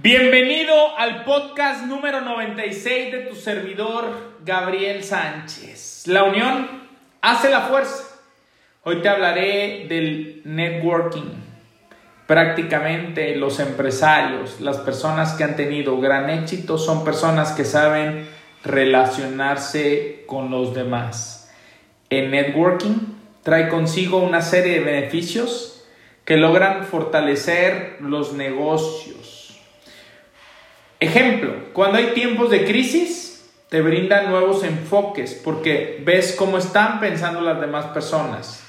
Bienvenido al podcast número 96 de tu servidor Gabriel Sánchez. La unión hace la fuerza. Hoy te hablaré del networking. Prácticamente los empresarios, las personas que han tenido gran éxito son personas que saben relacionarse con los demás. El networking trae consigo una serie de beneficios que logran fortalecer los negocios Ejemplo, cuando hay tiempos de crisis, te brindan nuevos enfoques porque ves cómo están pensando las demás personas.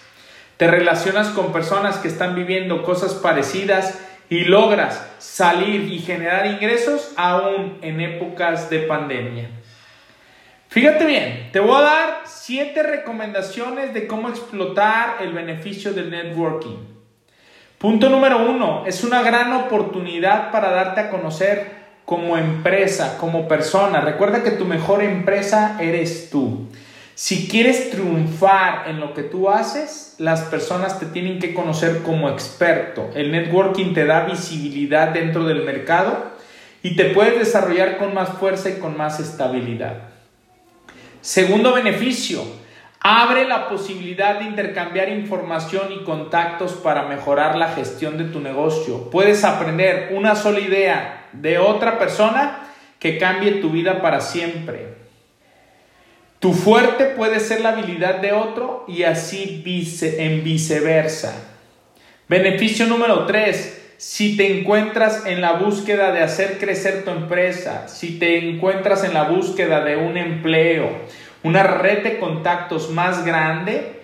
Te relacionas con personas que están viviendo cosas parecidas y logras salir y generar ingresos aún en épocas de pandemia. Fíjate bien, te voy a dar siete recomendaciones de cómo explotar el beneficio del networking. Punto número uno, es una gran oportunidad para darte a conocer como empresa, como persona. Recuerda que tu mejor empresa eres tú. Si quieres triunfar en lo que tú haces, las personas te tienen que conocer como experto. El networking te da visibilidad dentro del mercado y te puedes desarrollar con más fuerza y con más estabilidad. Segundo beneficio, abre la posibilidad de intercambiar información y contactos para mejorar la gestión de tu negocio. Puedes aprender una sola idea de otra persona que cambie tu vida para siempre. Tu fuerte puede ser la habilidad de otro y así vice, en viceversa. Beneficio número 3. Si te encuentras en la búsqueda de hacer crecer tu empresa, si te encuentras en la búsqueda de un empleo, una red de contactos más grande,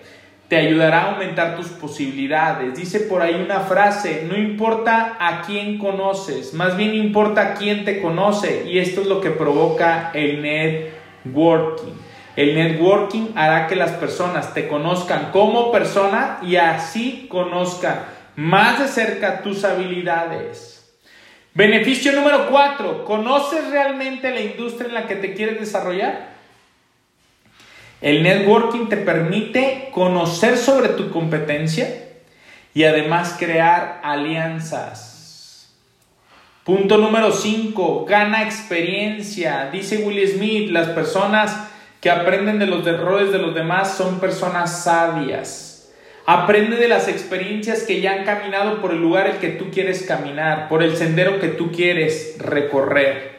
te ayudará a aumentar tus posibilidades. Dice por ahí una frase, no importa a quién conoces, más bien importa a quién te conoce y esto es lo que provoca el networking. El networking hará que las personas te conozcan como persona y así conozcan más de cerca tus habilidades. Beneficio número 4, ¿conoces realmente la industria en la que te quieres desarrollar? El networking te permite conocer sobre tu competencia y además crear alianzas. Punto número 5. Gana experiencia. Dice Will Smith, las personas que aprenden de los errores de los demás son personas sabias. Aprende de las experiencias que ya han caminado por el lugar el que tú quieres caminar, por el sendero que tú quieres recorrer.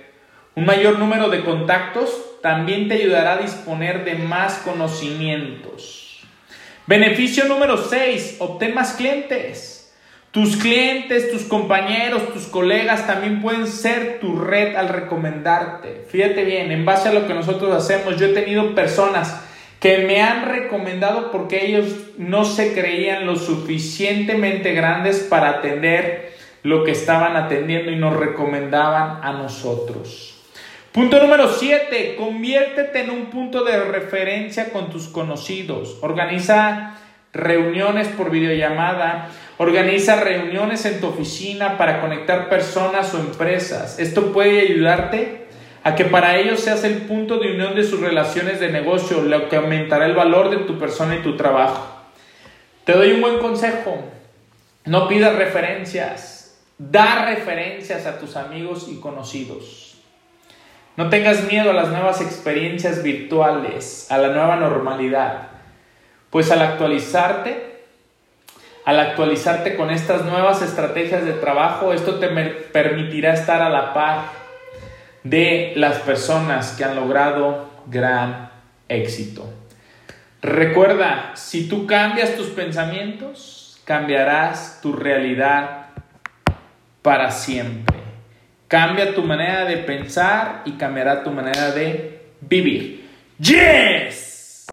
Un mayor número de contactos también te ayudará a disponer de más conocimientos. Beneficio número 6, obtén más clientes. Tus clientes, tus compañeros, tus colegas también pueden ser tu red al recomendarte. Fíjate bien, en base a lo que nosotros hacemos, yo he tenido personas que me han recomendado porque ellos no se creían lo suficientemente grandes para atender lo que estaban atendiendo y nos recomendaban a nosotros. Punto número 7. Conviértete en un punto de referencia con tus conocidos. Organiza reuniones por videollamada. Organiza reuniones en tu oficina para conectar personas o empresas. Esto puede ayudarte a que para ellos seas el punto de unión de sus relaciones de negocio, lo que aumentará el valor de tu persona y tu trabajo. Te doy un buen consejo. No pidas referencias. Da referencias a tus amigos y conocidos. No tengas miedo a las nuevas experiencias virtuales, a la nueva normalidad, pues al actualizarte, al actualizarte con estas nuevas estrategias de trabajo, esto te permitirá estar a la par de las personas que han logrado gran éxito. Recuerda, si tú cambias tus pensamientos, cambiarás tu realidad para siempre. Cambia tu manera de pensar y cambiará tu manera de vivir. ¡Yes!